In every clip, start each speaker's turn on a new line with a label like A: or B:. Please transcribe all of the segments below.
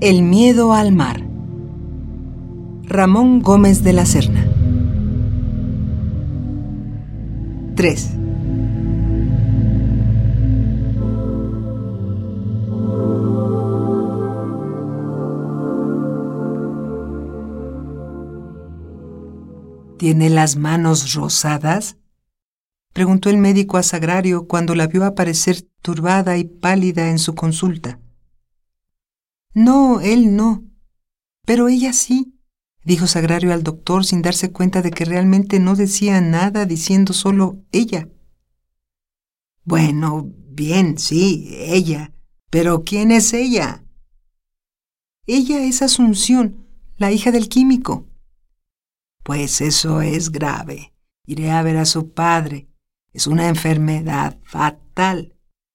A: El miedo al mar. Ramón Gómez de la Serna. 3. ¿Tiene las manos rosadas? preguntó el médico a Sagrario cuando la vio aparecer turbada y pálida en su consulta. No, él no. Pero ella sí, dijo Sagrario al doctor sin darse cuenta de que realmente no decía nada diciendo solo ella. Bueno, bien, sí, ella. Pero ¿quién es ella? Ella es Asunción, la hija del químico. Pues eso es grave. Iré a ver a su padre. Es una enfermedad fatal.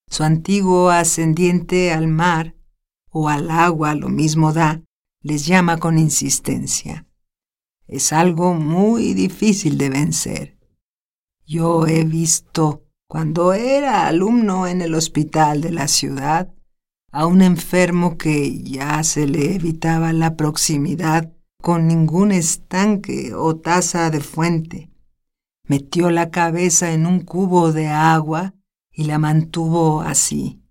A: Su antiguo ascendiente al mar o al agua lo mismo da, les llama con insistencia. Es algo muy difícil de vencer. Yo he visto, cuando era alumno en el hospital de la ciudad, a un enfermo que ya se le evitaba la proximidad con ningún estanque o taza de fuente. Metió la cabeza en un cubo de agua y la mantuvo así,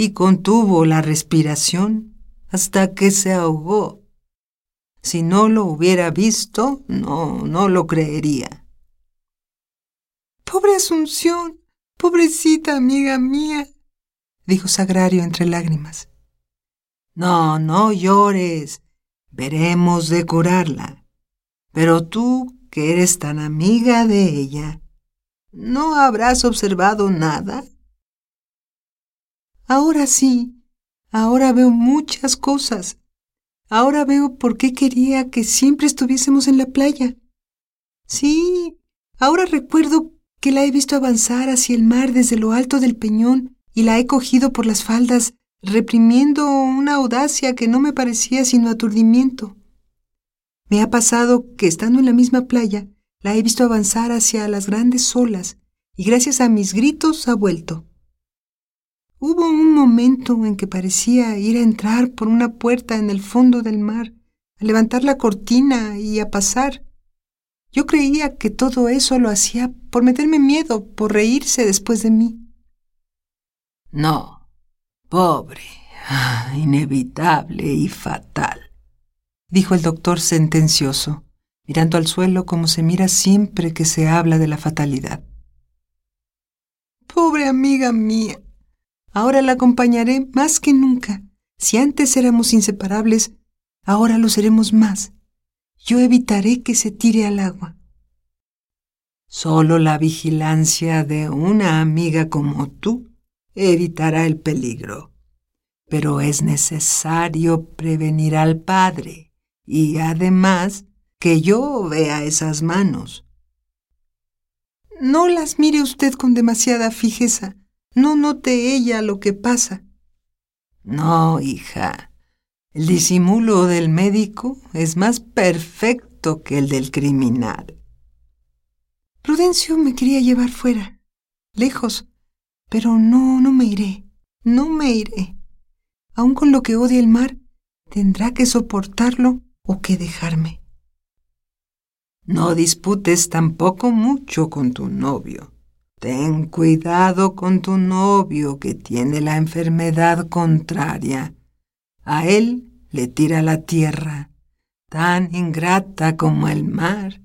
A: y contuvo la respiración hasta que se ahogó. Si no lo hubiera visto, no, no lo creería. Pobre Asunción, pobrecita amiga mía, dijo Sagrario entre lágrimas. No, no llores, Veremos de curarla. Pero tú, que eres tan amiga de ella, ¿no habrás observado nada? Ahora sí, ahora veo muchas cosas. Ahora veo por qué quería que siempre estuviésemos en la playa. Sí, ahora recuerdo que la he visto avanzar hacia el mar desde lo alto del peñón y la he cogido por las faldas reprimiendo una audacia que no me parecía sino aturdimiento. Me ha pasado que estando en la misma playa, la he visto avanzar hacia las grandes olas y gracias a mis gritos ha vuelto. Hubo un momento en que parecía ir a entrar por una puerta en el fondo del mar, a levantar la cortina y a pasar. Yo creía que todo eso lo hacía por meterme miedo, por reírse después de mí. No, Pobre, inevitable y fatal, dijo el doctor sentencioso, mirando al suelo como se mira siempre que se habla de la fatalidad. Pobre amiga mía, ahora la acompañaré más que nunca. Si antes éramos inseparables, ahora lo seremos más. Yo evitaré que se tire al agua. Solo la vigilancia de una amiga como tú evitará el peligro. Pero es necesario prevenir al Padre y además que yo vea esas manos. No las mire usted con demasiada fijeza. No note ella lo que pasa. No, hija. El disimulo del médico es más perfecto que el del criminal. Prudencio me quería llevar fuera, lejos, pero no, no me iré, no me iré. Aun con lo que odia el mar, tendrá que soportarlo o que dejarme. No disputes tampoco mucho con tu novio. Ten cuidado con tu novio que tiene la enfermedad contraria. A él le tira la tierra, tan ingrata como el mar,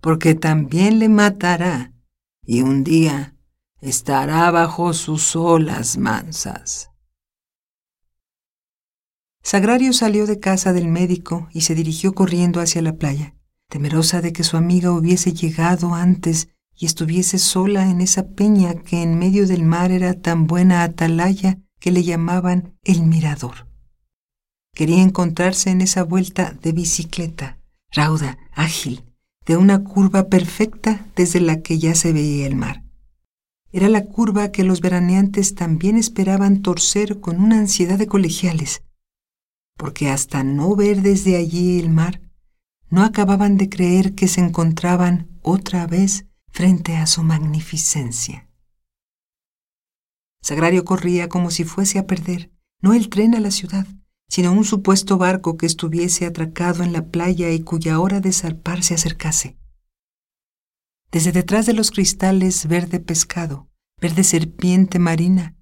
A: porque también le matará, y un día estará bajo sus olas mansas. Sagrario salió de casa del médico y se dirigió corriendo hacia la playa, temerosa de que su amiga hubiese llegado antes y estuviese sola en esa peña que en medio del mar era tan buena atalaya que le llamaban el mirador. Quería encontrarse en esa vuelta de bicicleta, rauda, ágil, de una curva perfecta desde la que ya se veía el mar. Era la curva que los veraneantes también esperaban torcer con una ansiedad de colegiales, porque hasta no ver desde allí el mar, no acababan de creer que se encontraban otra vez frente a su magnificencia. Sagrario corría como si fuese a perder, no el tren a la ciudad, sino un supuesto barco que estuviese atracado en la playa y cuya hora de zarpar se acercase. Desde detrás de los cristales verde pescado, verde serpiente marina,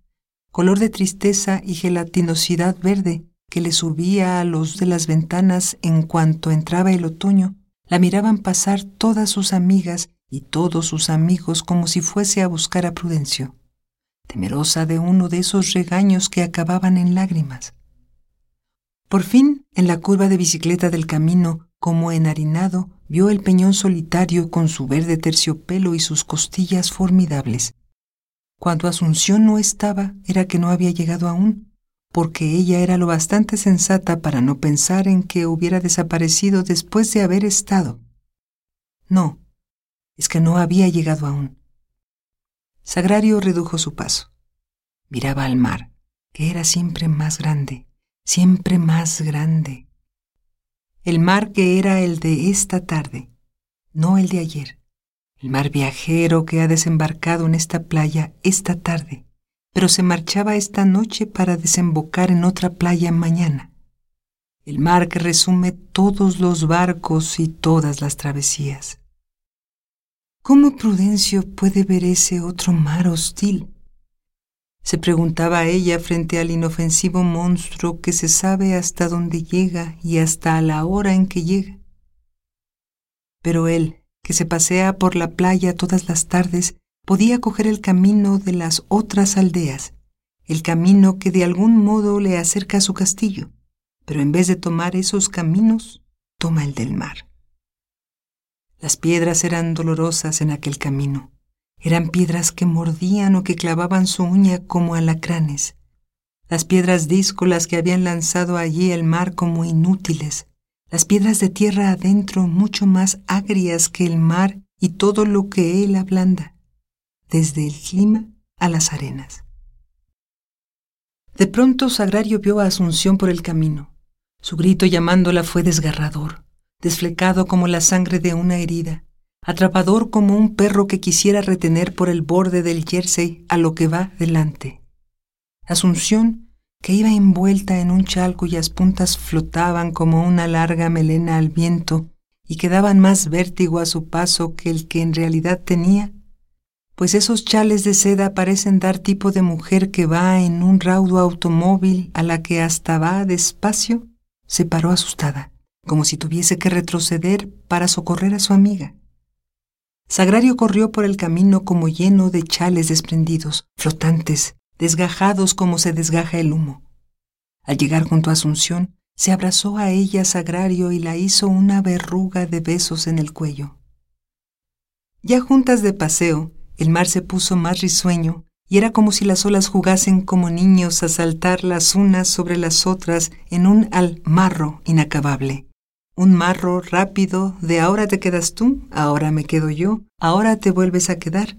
A: color de tristeza y gelatinosidad verde que le subía a los de las ventanas en cuanto entraba el otoño, la miraban pasar todas sus amigas y todos sus amigos como si fuese a buscar a Prudencio, temerosa de uno de esos regaños que acababan en lágrimas. Por fin, en la curva de bicicleta del camino, como enharinado, vio el peñón solitario con su verde terciopelo y sus costillas formidables. Cuando Asunción no estaba, era que no había llegado aún, porque ella era lo bastante sensata para no pensar en que hubiera desaparecido después de haber estado. No, es que no había llegado aún. Sagrario redujo su paso. Miraba al mar, que era siempre más grande, siempre más grande. El mar que era el de esta tarde, no el de ayer. El mar viajero que ha desembarcado en esta playa esta tarde, pero se marchaba esta noche para desembocar en otra playa mañana. El mar que resume todos los barcos y todas las travesías. ¿Cómo Prudencio puede ver ese otro mar hostil? se preguntaba ella frente al inofensivo monstruo que se sabe hasta dónde llega y hasta la hora en que llega. Pero él, que se pasea por la playa todas las tardes, podía coger el camino de las otras aldeas, el camino que de algún modo le acerca a su castillo, pero en vez de tomar esos caminos, toma el del mar. Las piedras eran dolorosas en aquel camino eran piedras que mordían o que clavaban su uña como alacranes. Las piedras díscolas que habían lanzado allí el mar como inútiles. Las piedras de tierra adentro mucho más agrias que el mar y todo lo que él ablanda, desde el clima a las arenas. De pronto Sagrario vio a Asunción por el camino. Su grito llamándola fue desgarrador, desflecado como la sangre de una herida atrapador como un perro que quisiera retener por el borde del jersey a lo que va delante. Asunción, que iba envuelta en un chal cuyas puntas flotaban como una larga melena al viento y que daban más vértigo a su paso que el que en realidad tenía, pues esos chales de seda parecen dar tipo de mujer que va en un raudo automóvil a la que hasta va despacio, se paró asustada, como si tuviese que retroceder para socorrer a su amiga. Sagrario corrió por el camino como lleno de chales desprendidos, flotantes, desgajados como se desgaja el humo. Al llegar junto a Asunción, se abrazó a ella Sagrario y la hizo una verruga de besos en el cuello. Ya juntas de paseo, el mar se puso más risueño y era como si las olas jugasen como niños a saltar las unas sobre las otras en un almarro inacabable un marro rápido de ahora te quedas tú, ahora me quedo yo, ahora te vuelves a quedar.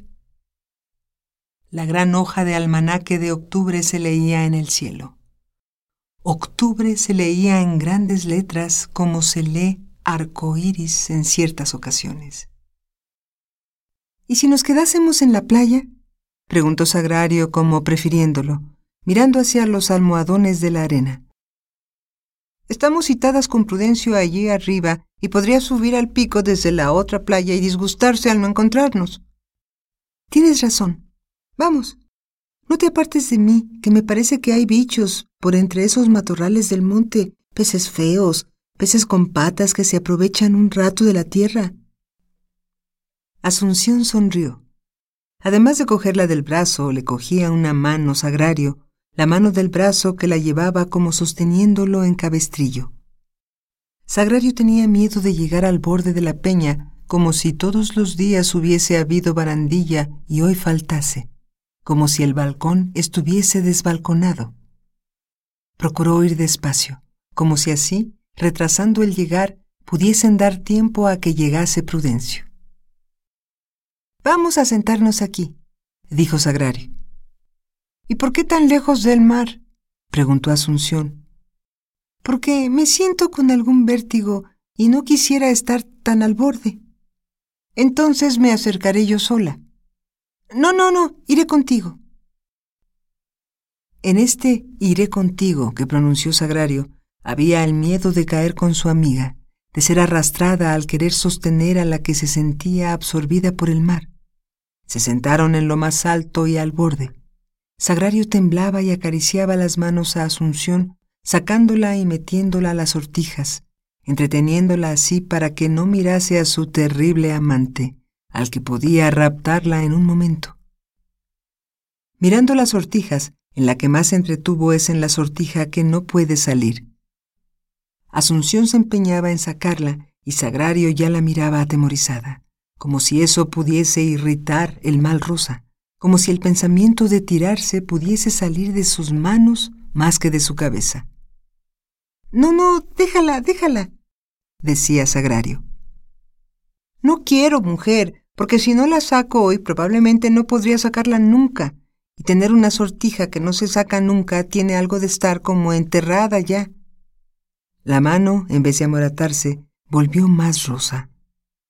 A: La gran hoja de almanaque de octubre se leía en el cielo. Octubre se leía en grandes letras como se lee arco iris en ciertas ocasiones. ¿Y si nos quedásemos en la playa? preguntó Sagrario como prefiriéndolo, mirando hacia los almohadones de la arena. Estamos citadas con Prudencio allí arriba y podría subir al pico desde la otra playa y disgustarse al no encontrarnos. Tienes razón. Vamos. No te apartes de mí, que me parece que hay bichos por entre esos matorrales del monte, peces feos, peces con patas que se aprovechan un rato de la tierra. Asunción sonrió. Además de cogerla del brazo, le cogía una mano sagrario la mano del brazo que la llevaba como sosteniéndolo en cabestrillo. Sagrario tenía miedo de llegar al borde de la peña, como si todos los días hubiese habido barandilla y hoy faltase, como si el balcón estuviese desbalconado. Procuró ir despacio, como si así, retrasando el llegar, pudiesen dar tiempo a que llegase Prudencio. Vamos a sentarnos aquí, dijo Sagrario. ¿Y por qué tan lejos del mar? preguntó Asunción. Porque me siento con algún vértigo y no quisiera estar tan al borde. Entonces me acercaré yo sola. No, no, no, iré contigo. En este iré contigo que pronunció Sagrario, Había el miedo de caer con su amiga, de ser arrastrada al querer sostener a la que se sentía absorbida por el mar. Se sentaron en lo más alto y al borde. Sagrario temblaba y acariciaba las manos a Asunción, sacándola y metiéndola a las sortijas, entreteniéndola así para que no mirase a su terrible amante, al que podía raptarla en un momento. Mirando las sortijas, en la que más entretuvo es en la sortija que no puede salir. Asunción se empeñaba en sacarla y Sagrario ya la miraba atemorizada, como si eso pudiese irritar el mal rosa, como si el pensamiento de tirarse pudiese salir de sus manos más que de su cabeza. No, no, déjala, déjala, decía Sagrario. No quiero, mujer, porque si no la saco hoy probablemente no podría sacarla nunca, y tener una sortija que no se saca nunca tiene algo de estar como enterrada ya. La mano, en vez de amoratarse, volvió más rosa.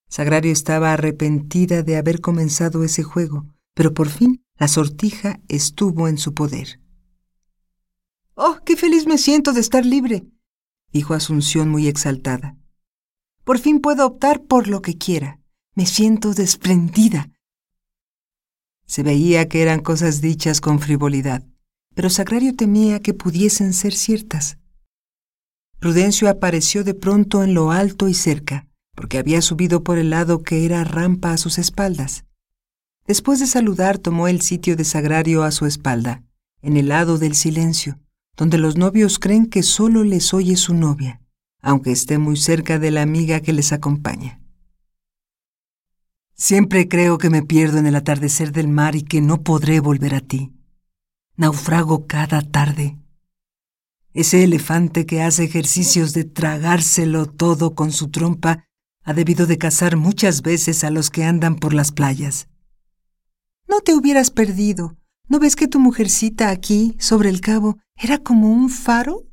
A: Sagrario estaba arrepentida de haber comenzado ese juego, pero por fin la sortija estuvo en su poder. ¡Oh, qué feliz me siento de estar libre! dijo Asunción muy exaltada. Por fin puedo optar por lo que quiera. Me siento desprendida. Se veía que eran cosas dichas con frivolidad, pero Sagrario temía que pudiesen ser ciertas. Prudencio apareció de pronto en lo alto y cerca, porque había subido por el lado que era rampa a sus espaldas. Después de saludar tomó el sitio de Sagrario a su espalda, en el lado del silencio, donde los novios creen que solo les oye su novia aunque esté muy cerca de la amiga que les acompaña. Siempre creo que me pierdo en el atardecer del mar y que no podré volver a ti. Naufrago cada tarde. Ese elefante que hace ejercicios de tragárselo todo con su trompa ha debido de cazar muchas veces a los que andan por las playas. No te hubieras perdido. ¿No ves que tu mujercita aquí, sobre el cabo, era como un faro?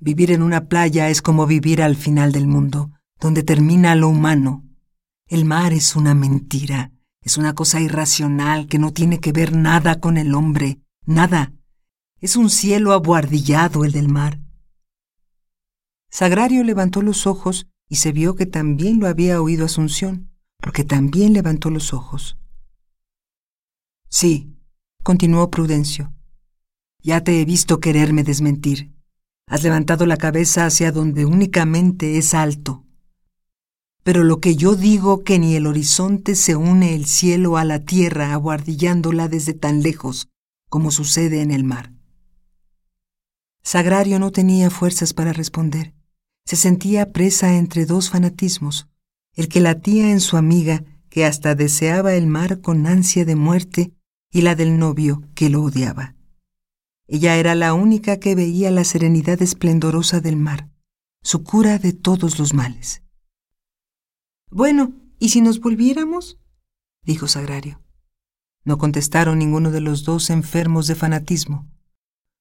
A: Vivir en una playa es como vivir al final del mundo, donde termina lo humano. El mar es una mentira, es una cosa irracional que no tiene que ver nada con el hombre, nada. Es un cielo abuardillado el del mar. Sagrario levantó los ojos y se vio que también lo había oído Asunción, porque también levantó los ojos. Sí, continuó Prudencio, ya te he visto quererme desmentir. Has levantado la cabeza hacia donde únicamente es alto. Pero lo que yo digo que ni el horizonte se une el cielo a la tierra aguardillándola desde tan lejos como sucede en el mar. Sagrario no tenía fuerzas para responder. Se sentía presa entre dos fanatismos, el que latía en su amiga, que hasta deseaba el mar con ansia de muerte, y la del novio, que lo odiaba. Ella era la única que veía la serenidad esplendorosa del mar, su cura de todos los males. Bueno, ¿y si nos volviéramos? dijo Sagrario. No contestaron ninguno de los dos enfermos de fanatismo.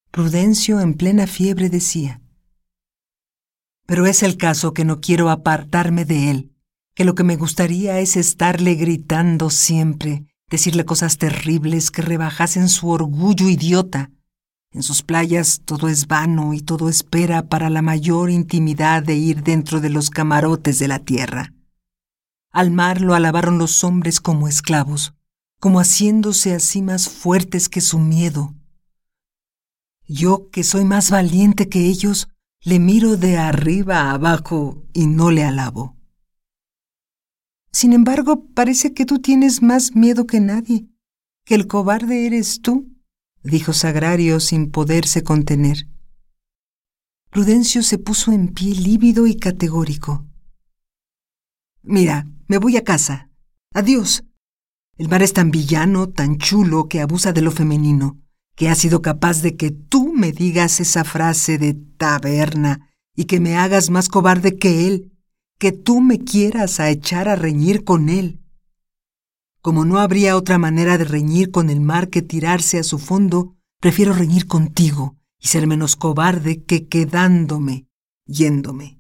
A: Prudencio, en plena fiebre, decía, Pero es el caso que no quiero apartarme de él, que lo que me gustaría es estarle gritando siempre, decirle cosas terribles que rebajasen su orgullo idiota, en sus playas todo es vano y todo espera para la mayor intimidad de ir dentro de los camarotes de la tierra. Al mar lo alabaron los hombres como esclavos, como haciéndose así más fuertes que su miedo. Yo, que soy más valiente que ellos, le miro de arriba a abajo y no le alabo. Sin embargo, parece que tú tienes más miedo que nadie, que el cobarde eres tú dijo Sagrario sin poderse contener. Prudencio se puso en pie lívido y categórico. Mira, me voy a casa. Adiós. El mar es tan villano, tan chulo, que abusa de lo femenino, que ha sido capaz de que tú me digas esa frase de taberna y que me hagas más cobarde que él, que tú me quieras a echar a reñir con él. Como no habría otra manera de reñir con el mar que tirarse a su fondo, prefiero reñir contigo y ser menos cobarde que quedándome, yéndome.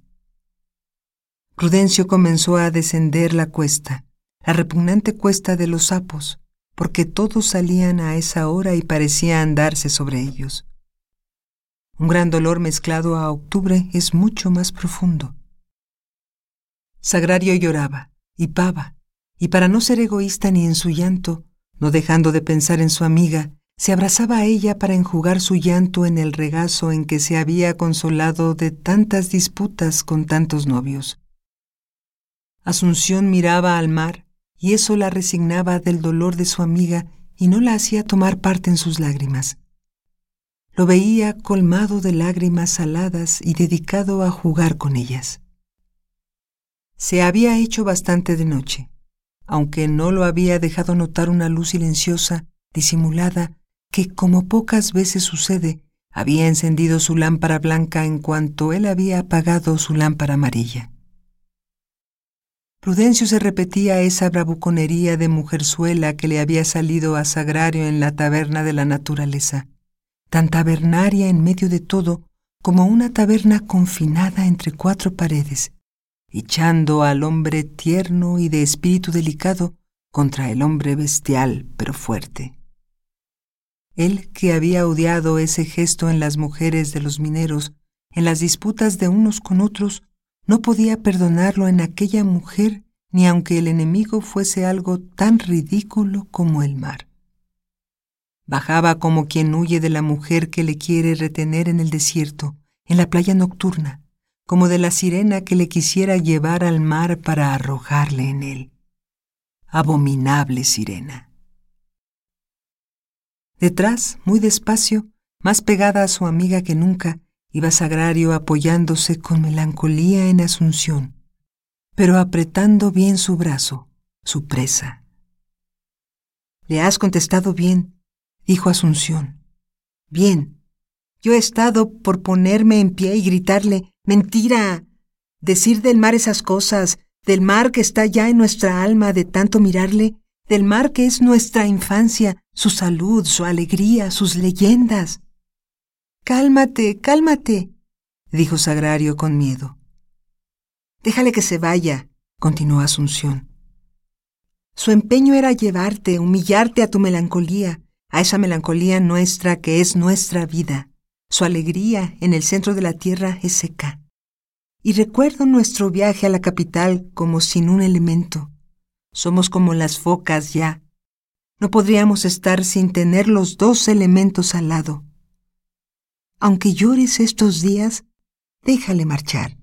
A: Prudencio comenzó a descender la cuesta, la repugnante cuesta de los sapos, porque todos salían a esa hora y parecía andarse sobre ellos. Un gran dolor mezclado a octubre es mucho más profundo. Sagrario lloraba, y pava, y para no ser egoísta ni en su llanto, no dejando de pensar en su amiga, se abrazaba a ella para enjugar su llanto en el regazo en que se había consolado de tantas disputas con tantos novios. Asunción miraba al mar, y eso la resignaba del dolor de su amiga y no la hacía tomar parte en sus lágrimas. Lo veía colmado de lágrimas saladas y dedicado a jugar con ellas. Se había hecho bastante de noche, aunque no lo había dejado notar una luz silenciosa, disimulada, que, como pocas veces sucede, había encendido su lámpara blanca en cuanto él había apagado su lámpara amarilla. Prudencio se repetía esa bravuconería de mujerzuela que le había salido a Sagrario en la taberna de la naturaleza, tan tabernaria en medio de todo como una taberna confinada entre cuatro paredes, echando al hombre tierno y de espíritu delicado contra el hombre bestial pero fuerte. Él que había odiado ese gesto en las mujeres de los mineros, en las disputas de unos con otros, no podía perdonarlo en aquella mujer ni aunque el enemigo fuese algo tan ridículo como el mar. Bajaba como quien huye de la mujer que le quiere retener en el desierto, en la playa nocturna, como de la sirena que le quisiera llevar al mar para arrojarle en él. Abominable sirena. Detrás, muy despacio, más pegada a su amiga que nunca, iba Sagrario apoyándose con melancolía en Asunción, pero apretando bien su brazo, su presa. Le has contestado bien, dijo Asunción. Bien. Yo he estado por ponerme en pie y gritarle, mentira. Decir del mar esas cosas, del mar que está ya en nuestra alma de tanto mirarle, del mar que es nuestra infancia, su salud, su alegría, sus leyendas. Cálmate, cálmate, dijo Sagrario con miedo. Déjale que se vaya, continuó Asunción. Su empeño era llevarte, humillarte a tu melancolía, a esa melancolía nuestra que es nuestra vida. Su alegría en el centro de la tierra es seca. Y recuerdo nuestro viaje a la capital como sin un elemento, somos como las focas ya. No podríamos estar sin tener los dos elementos al lado. Aunque llores estos días, déjale marchar.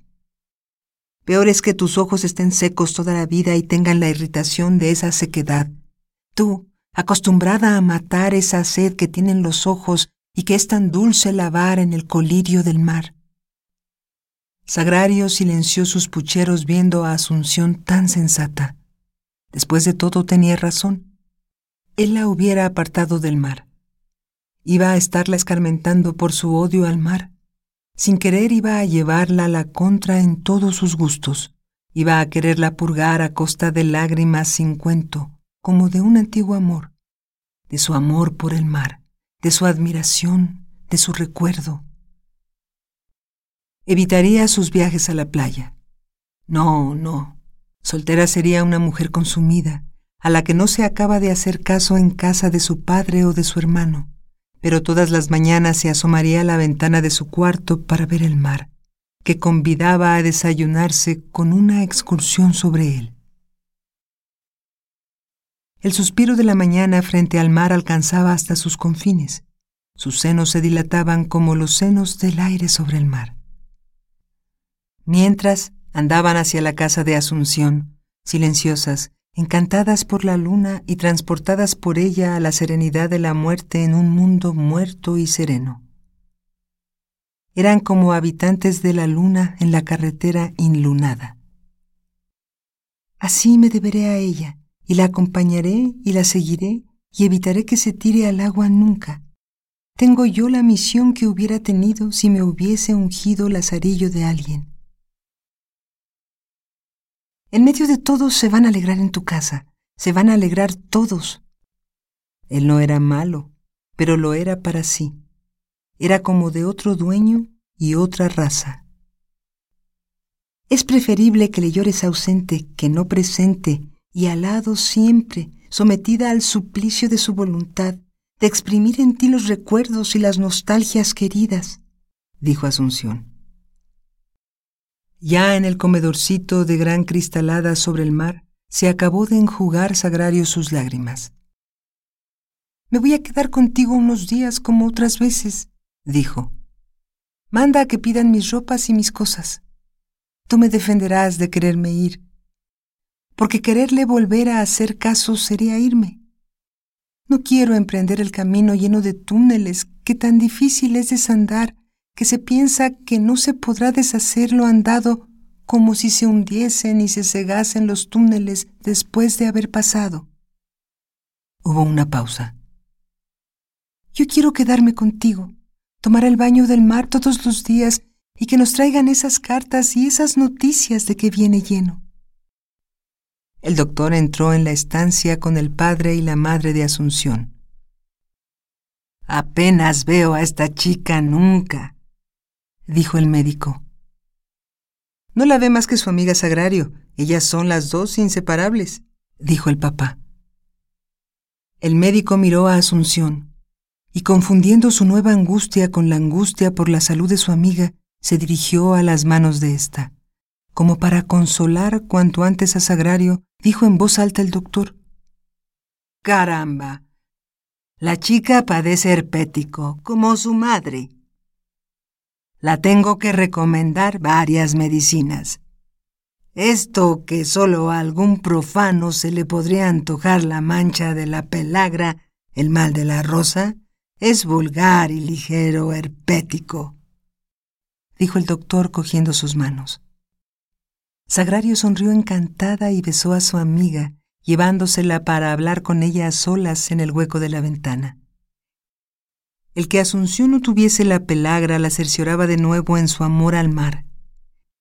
A: Peor es que tus ojos estén secos toda la vida y tengan la irritación de esa sequedad. Tú, acostumbrada a matar esa sed que tienen los ojos y que es tan dulce lavar en el colirio del mar. Sagrario silenció sus pucheros viendo a Asunción tan sensata. Después de todo tenía razón. Él la hubiera apartado del mar. Iba a estarla escarmentando por su odio al mar. Sin querer iba a llevarla a la contra en todos sus gustos. Iba a quererla purgar a costa de lágrimas sin cuento, como de un antiguo amor, de su amor por el mar, de su admiración, de su recuerdo. Evitaría sus viajes a la playa. No, no, Soltera sería una mujer consumida, a la que no se acaba de hacer caso en casa de su padre o de su hermano, pero todas las mañanas se asomaría a la ventana de su cuarto para ver el mar, que convidaba a desayunarse con una excursión sobre él. El suspiro de la mañana frente al mar alcanzaba hasta sus confines. Sus senos se dilataban como los senos del aire sobre el mar. Mientras, Andaban hacia la casa de Asunción, silenciosas, encantadas por la luna y transportadas por ella a la serenidad de la muerte en un mundo muerto y sereno. Eran como habitantes de la luna en la carretera inlunada. Así me deberé a ella, y la acompañaré y la seguiré, y evitaré que se tire al agua nunca. Tengo yo la misión que hubiera tenido si me hubiese ungido lazarillo de alguien. En medio de todos se van a alegrar en tu casa, se van a alegrar todos. Él no era malo, pero lo era para sí. Era como de otro dueño y otra raza. Es preferible que le llores ausente que no presente y alado siempre, sometida al suplicio de su voluntad, de exprimir en ti los recuerdos y las nostalgias queridas. dijo Asunción. Ya en el comedorcito de gran cristalada sobre el mar, se acabó de enjugar Sagrario sus lágrimas. Me voy a quedar contigo unos días como otras veces, dijo. Manda a que pidan mis ropas y mis cosas. Tú me defenderás de quererme ir, porque quererle volver a hacer caso sería irme. No quiero emprender el camino lleno de túneles que tan difícil es desandar que se piensa que no se podrá deshacer lo andado como si se hundiesen y se cegasen los túneles después de haber pasado. Hubo una pausa. Yo quiero quedarme contigo, tomar el baño del mar todos los días y que nos traigan esas cartas y esas noticias de que viene lleno. El doctor entró en la estancia con el padre y la madre de Asunción. Apenas veo a esta chica nunca, dijo el médico. No la ve más que su amiga Sagrario. Ellas son las dos inseparables, dijo el papá. El médico miró a Asunción y confundiendo su nueva angustia con la angustia por la salud de su amiga, se dirigió a las manos de ésta. Como para consolar cuanto antes a Sagrario, dijo en voz alta el doctor. Caramba. La chica padece herpético, como su madre la tengo que recomendar varias medicinas. Esto que solo a algún profano se le podría antojar la mancha de la pelagra, el mal de la rosa, es vulgar y ligero herpético, dijo el doctor cogiendo sus manos. Sagrario sonrió encantada y besó a su amiga, llevándosela para hablar con ella a solas en el hueco de la ventana. El que Asunción no tuviese la pelagra la cercioraba de nuevo en su amor al mar.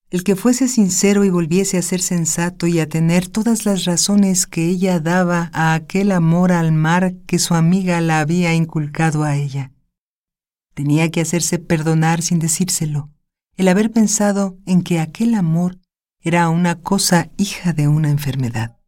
A: El que fuese sincero y volviese a ser sensato y a tener todas las razones que ella daba a aquel amor al mar que su amiga la había inculcado a ella. Tenía que hacerse perdonar sin decírselo, el haber pensado en que aquel amor era una cosa hija de una enfermedad.